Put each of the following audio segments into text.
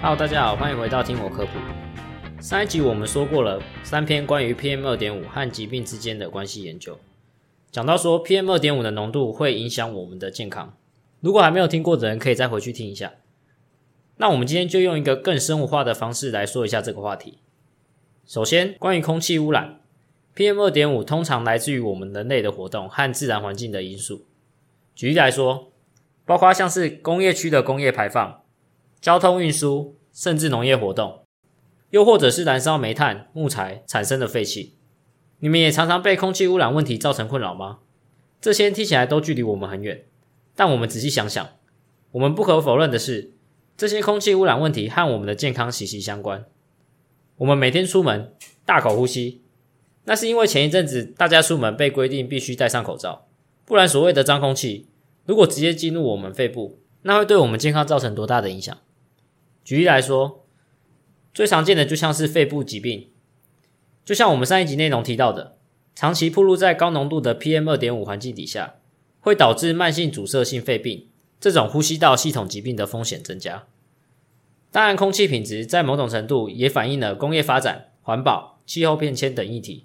Hello，大家好，欢迎回到听我科普。上一集我们说过了三篇关于 PM 二点五和疾病之间的关系研究，讲到说 PM 二点五的浓度会影响我们的健康。如果还没有听过的人，可以再回去听一下。那我们今天就用一个更生活化的方式来说一下这个话题。首先，关于空气污染，PM 二点五通常来自于我们人类的活动和自然环境的因素。举例来说，包括像是工业区的工业排放、交通运输，甚至农业活动，又或者是燃烧煤炭、木材产生的废气。你们也常常被空气污染问题造成困扰吗？这些听起来都距离我们很远，但我们仔细想想，我们不可否认的是。这些空气污染问题和我们的健康息息相关。我们每天出门大口呼吸，那是因为前一阵子大家出门被规定必须戴上口罩，不然所谓的脏空气如果直接进入我们肺部，那会对我们健康造成多大的影响？举例来说，最常见的就像是肺部疾病，就像我们上一集内容提到的，长期暴露在高浓度的 PM 二点五环境底下，会导致慢性阻塞性肺病。这种呼吸道系统疾病的风险增加。当然，空气品质在某种程度也反映了工业发展、环保、气候变迁等议题。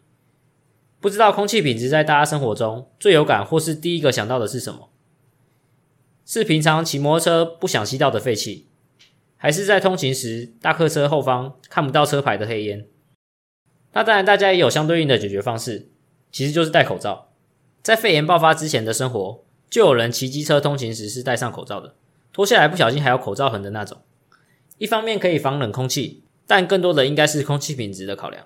不知道空气品质在大家生活中最有感或是第一个想到的是什么？是平常骑摩托车不想吸到的废气，还是在通勤时大客车后方看不到车牌的黑烟？那当然，大家也有相对应的解决方式，其实就是戴口罩。在肺炎爆发之前的生活。就有人骑机车通勤时是戴上口罩的，脱下来不小心还有口罩痕的那种。一方面可以防冷空气，但更多的应该是空气品质的考量。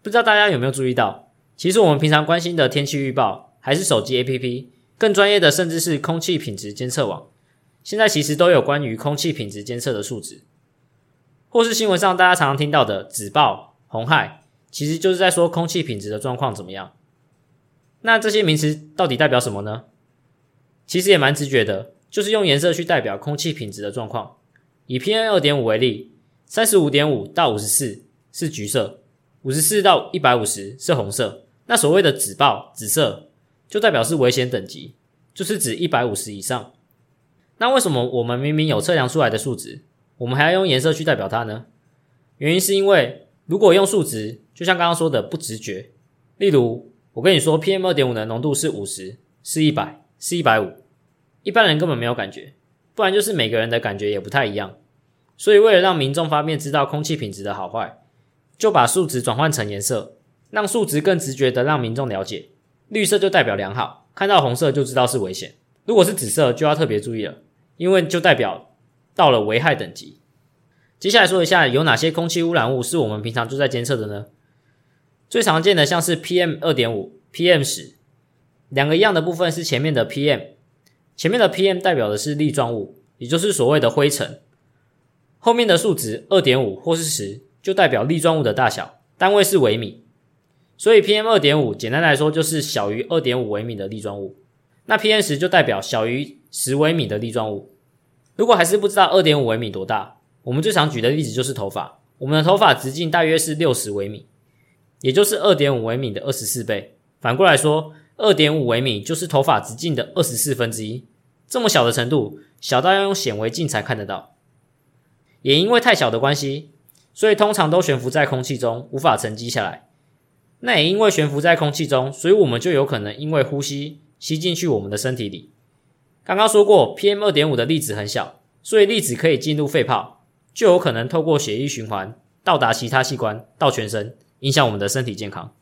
不知道大家有没有注意到，其实我们平常关心的天气预报，还是手机 APP，更专业的甚至是空气品质监测网，现在其实都有关于空气品质监测的数值，或是新闻上大家常常听到的紫爆、红害，其实就是在说空气品质的状况怎么样。那这些名词到底代表什么呢？其实也蛮直觉的，就是用颜色去代表空气品质的状况。以 PM 二点五为例，三十五点五到五十四是橘色，五十四到一百五十是红色。那所谓的紫爆紫色，就代表是危险等级，就是指一百五十以上。那为什么我们明明有测量出来的数值，我们还要用颜色去代表它呢？原因是因为如果用数值，就像刚刚说的不直觉。例如，我跟你说 PM 二点五的浓度是五十，是一百。是一百五，一般人根本没有感觉，不然就是每个人的感觉也不太一样。所以为了让民众方便知道空气品质的好坏，就把数值转换成颜色，让数值更直觉的让民众了解。绿色就代表良好，看到红色就知道是危险。如果是紫色就要特别注意了，因为就代表到了危害等级。接下来说一下有哪些空气污染物是我们平常就在监测的呢？最常见的像是 PM 二点五、PM 十。两个一样的部分是前面的 PM，前面的 PM 代表的是粒状物，也就是所谓的灰尘。后面的数值二点五或是十，就代表粒状物的大小，单位是微米。所以 PM 二点五简单来说就是小于二点五微米的粒状物。那 PM 十就代表小于十微米的粒状物。如果还是不知道二点五微米多大，我们最常举的例子就是头发。我们的头发直径大约是六十微米，也就是二点五微米的二十四倍。反过来说。二点五微米就是头发直径的二十四分之一，这么小的程度，小到要用显微镜才看得到。也因为太小的关系，所以通常都悬浮在空气中，无法沉积下来。那也因为悬浮在空气中，所以我们就有可能因为呼吸吸进去我们的身体里。刚刚说过，PM 二点五的粒子很小，所以粒子可以进入肺泡，就有可能透过血液循环到达其他器官，到全身，影响我们的身体健康。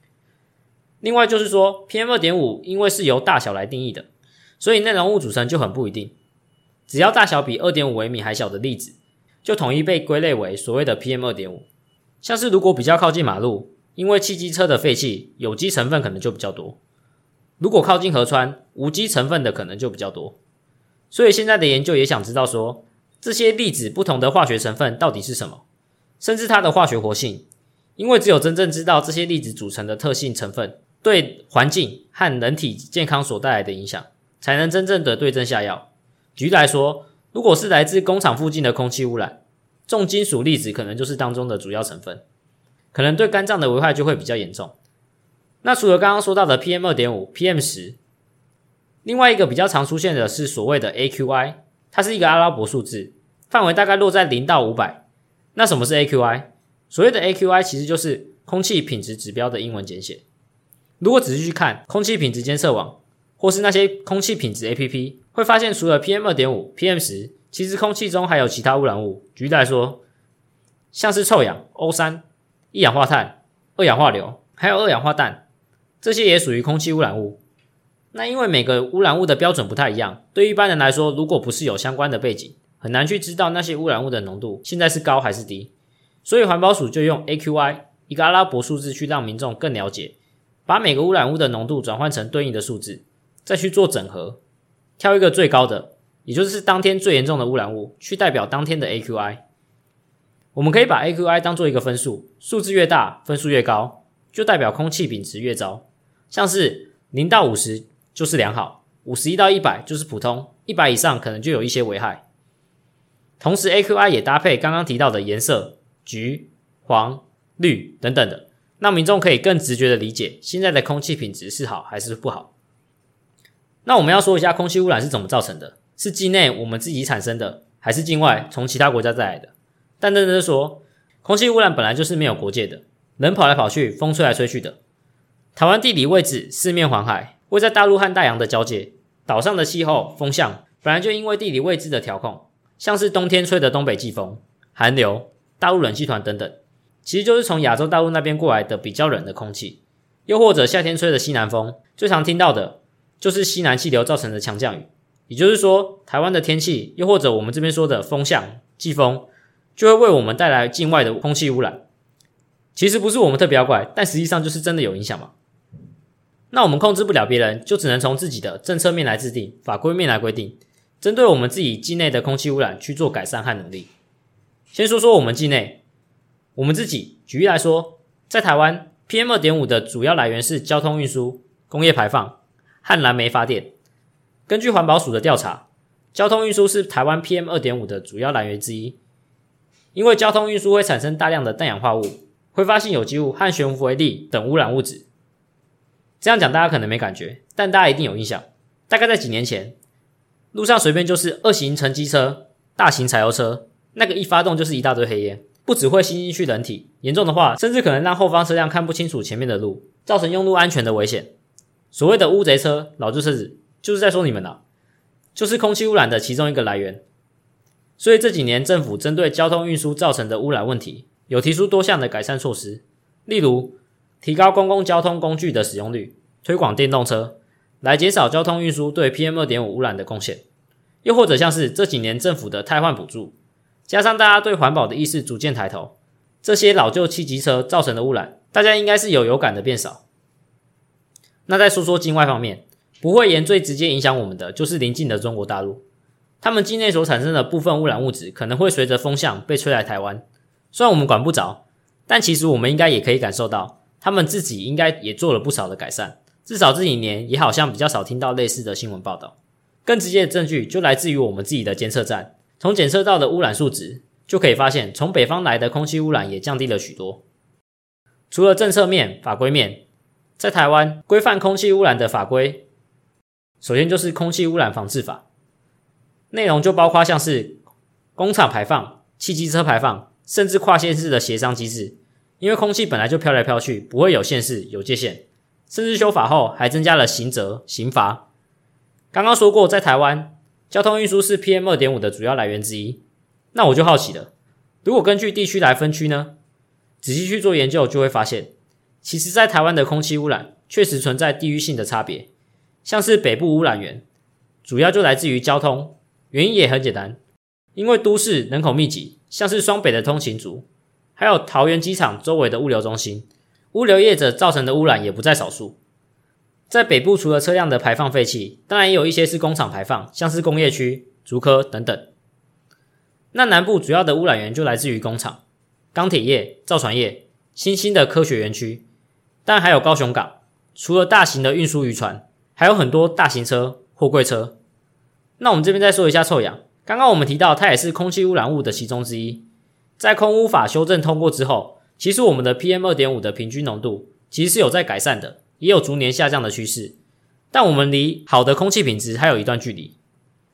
另外就是说，PM 二点五因为是由大小来定义的，所以内容物组成就很不一定。只要大小比二点五微米还小的粒子，就统一被归类为所谓的 PM 二点五。像是如果比较靠近马路，因为汽机车的废气有机成分可能就比较多；如果靠近河川，无机成分的可能就比较多。所以现在的研究也想知道说，这些粒子不同的化学成分到底是什么，甚至它的化学活性。因为只有真正知道这些粒子组成的特性成分。对环境和人体健康所带来的影响，才能真正的对症下药。举例来说，如果是来自工厂附近的空气污染，重金属粒子可能就是当中的主要成分，可能对肝脏的危害就会比较严重。那除了刚刚说到的 PM 二点五、PM 十，另外一个比较常出现的是所谓的 AQI，它是一个阿拉伯数字，范围大概落在零到五百，那什么是 AQI？所谓的 AQI 其实就是空气品质指标的英文简写。如果仔细去看空气品质监测网，或是那些空气品质 APP，会发现除了 PM 二点五、PM 十，其实空气中还有其他污染物。举例来说，像是臭氧、O 三、一氧化碳、二氧化硫，还有二氧化氮，这些也属于空气污染物。那因为每个污染物的标准不太一样，对一般人来说，如果不是有相关的背景，很难去知道那些污染物的浓度现在是高还是低。所以环保署就用 AQI 一个阿拉伯数字去让民众更了解，把每个污染物的浓度转换成对应的数字。再去做整合，挑一个最高的，也就是当天最严重的污染物，去代表当天的 AQI。我们可以把 AQI 当做一个分数，数字越大，分数越高，就代表空气品质越糟。像是零到五十就是良好，五十一到一百就是普通，一百以上可能就有一些危害。同时，AQI 也搭配刚刚提到的颜色，橘、黄、绿等等的，让民众可以更直觉的理解现在的空气品质是好还是不好。那我们要说一下空气污染是怎么造成的？是境内我们自己产生的，还是境外从其他国家带来的？但认真说，空气污染本来就是没有国界的，人跑来跑去，风吹来吹去的。台湾地理位置四面环海，位在大陆和大洋的交界，岛上的气候风向本来就因为地理位置的调控，像是冬天吹的东北季风、寒流、大陆冷气团等等，其实就是从亚洲大陆那边过来的比较冷的空气，又或者夏天吹的西南风，最常听到的。就是西南气流造成的强降雨，也就是说，台湾的天气，又或者我们这边说的风向、季风，就会为我们带来境外的空气污染。其实不是我们特别要怪，但实际上就是真的有影响嘛。那我们控制不了别人，就只能从自己的政策面来制定，法规面来规定，针对我们自己境内的空气污染去做改善和努力。先说说我们境内，我们自己举例来说，在台湾 PM 二点五的主要来源是交通运输、工业排放。和燃煤发电，根据环保署的调查，交通运输是台湾 PM 二点五的主要来源之一。因为交通运输会产生大量的氮氧化物、挥发性有机物和悬浮微粒等污染物质。这样讲大家可能没感觉，但大家一定有印象。大概在几年前，路上随便就是二型乘机车、大型柴油车，那个一发动就是一大堆黑烟，不只会吸进去人体，严重的话甚至可能让后方车辆看不清楚前面的路，造成用路安全的危险。所谓的乌贼车、老旧车子，就是在说你们呐，就是空气污染的其中一个来源。所以这几年政府针对交通运输造成的污染问题，有提出多项的改善措施，例如提高公共交通工具的使用率，推广电动车，来减少交通运输对 PM 二点五污染的贡献。又或者像是这几年政府的汰换补助，加上大家对环保的意识逐渐抬头，这些老旧汽机车造成的污染，大家应该是有有感的变少。那再说说境外方面，不会言最直接影响我们的就是邻近的中国大陆，他们境内所产生的部分污染物质可能会随着风向被吹来台湾。虽然我们管不着，但其实我们应该也可以感受到，他们自己应该也做了不少的改善。至少这几年也好像比较少听到类似的新闻报道。更直接的证据就来自于我们自己的监测站，从检测到的污染数值就可以发现，从北方来的空气污染也降低了许多。除了政策面、法规面。在台湾规范空气污染的法规，首先就是《空气污染防治法》，内容就包括像是工厂排放、汽机车排放，甚至跨县市的协商机制。因为空气本来就飘来飘去，不会有县市有界限，甚至修法后还增加了刑责、刑罚。刚刚说过，在台湾交通运输是 PM 二点五的主要来源之一。那我就好奇了，如果根据地区来分区呢？仔细去做研究，就会发现。其实，在台湾的空气污染确实存在地域性的差别，像是北部污染源，主要就来自于交通，原因也很简单，因为都市人口密集，像是双北的通勤族，还有桃园机场周围的物流中心，物流业者造成的污染也不在少数。在北部，除了车辆的排放废气，当然也有一些是工厂排放，像是工业区、竹科等等。那南部主要的污染源就来自于工厂、钢铁业、造船业、新兴的科学园区。但还有高雄港，除了大型的运输渔船，还有很多大型车、货柜车。那我们这边再说一下臭氧。刚刚我们提到，它也是空气污染物的其中之一。在空污法修正通过之后，其实我们的 PM 二点五的平均浓度其实是有在改善的，也有逐年下降的趋势。但我们离好的空气品质还有一段距离。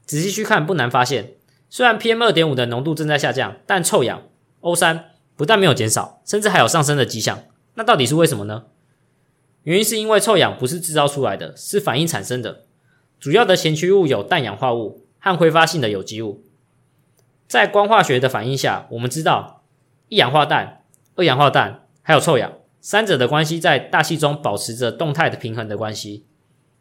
仔细去看，不难发现，虽然 PM 二点五的浓度正在下降，但臭氧 O 三不但没有减少，甚至还有上升的迹象。那到底是为什么呢？原因是因为臭氧不是制造出来的，是反应产生的。主要的前驱物有氮氧化物和挥发性的有机物。在光化学的反应下，我们知道一氧化氮、二氧化氮还有臭氧三者的关系在大气中保持着动态的平衡的关系。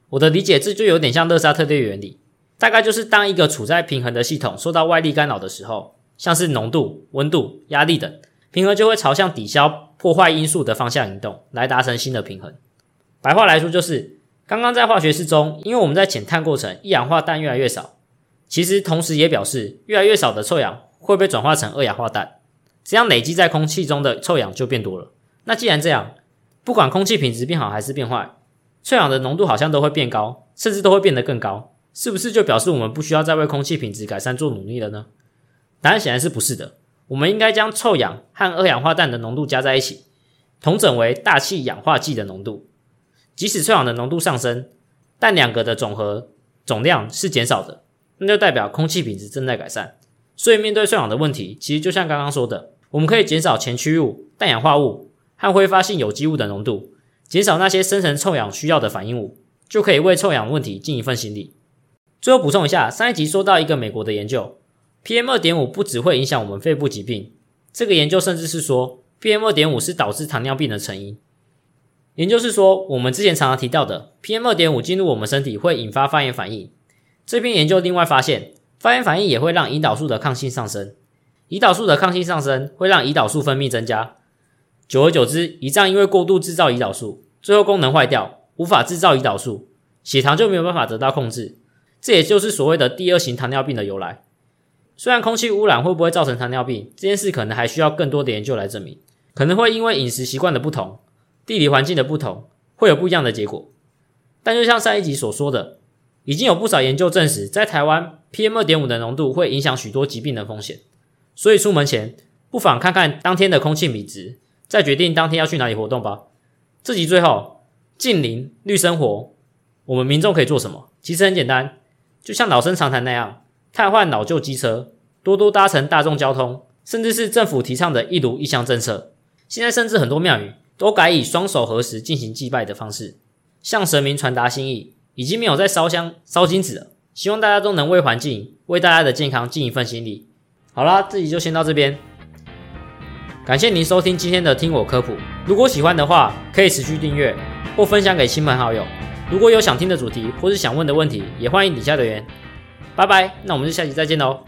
我的理解，这就有点像热沙特列原理，大概就是当一个处在平衡的系统受到外力干扰的时候，像是浓度、温度、压力等，平衡就会朝向抵消破坏因素的方向移动，来达成新的平衡。白话来说，就是刚刚在化学式中，因为我们在减碳过程，一氧化氮越来越少，其实同时也表示越来越少的臭氧会被转化成二氧化氮，这样累积在空气中的臭氧就变多了。那既然这样，不管空气品质变好还是变坏，臭氧的浓度好像都会变高，甚至都会变得更高，是不是就表示我们不需要再为空气品质改善做努力了呢？答案显然是不是的。我们应该将臭氧和二氧化氮的浓度加在一起，统整为大气氧化剂的浓度。即使臭氧的浓度上升，但两个的总和总量是减少的，那就代表空气品质正在改善。所以面对臭氧的问题，其实就像刚刚说的，我们可以减少前驱物、氮氧化物和挥发性有机物的浓度。减少那些生成臭氧需要的反应物，就可以为臭氧问题尽一份心力。最后补充一下，上一集说到一个美国的研究，PM 二点五不只会影响我们肺部疾病，这个研究甚至是说 PM 二点五是导致糖尿病的成因。研究是说，我们之前常常提到的 PM 二点五进入我们身体会引发发炎反应。这篇研究另外发现，发炎反应也会让胰岛素的抗性上升，胰岛素的抗性上升会让胰岛素分泌增加。久而久之，胰脏因为过度制造胰岛素，最后功能坏掉，无法制造胰岛素，血糖就没有办法得到控制。这也就是所谓的第二型糖尿病的由来。虽然空气污染会不会造成糖尿病这件事，可能还需要更多的研究来证明，可能会因为饮食习惯的不同、地理环境的不同，会有不一样的结果。但就像上一集所说的，已经有不少研究证实，在台湾 PM 二点五的浓度会影响许多疾病的风险。所以出门前，不妨看看当天的空气比值。再决定当天要去哪里活动吧。这集最后，近邻绿生活，我们民众可以做什么？其实很简单，就像老生常谈那样，汰换老旧机车，多多搭乘大众交通，甚至是政府提倡的一炉一箱政策。现在甚至很多庙宇都改以双手合十进行祭拜的方式，向神明传达心意，已经没有在烧香烧金子了。希望大家都能为环境、为大家的健康尽一份心力。好啦，这集就先到这边。感谢您收听今天的听我科普。如果喜欢的话，可以持续订阅或分享给亲朋好友。如果有想听的主题或是想问的问题，也欢迎底下留言。拜拜，那我们就下期再见喽。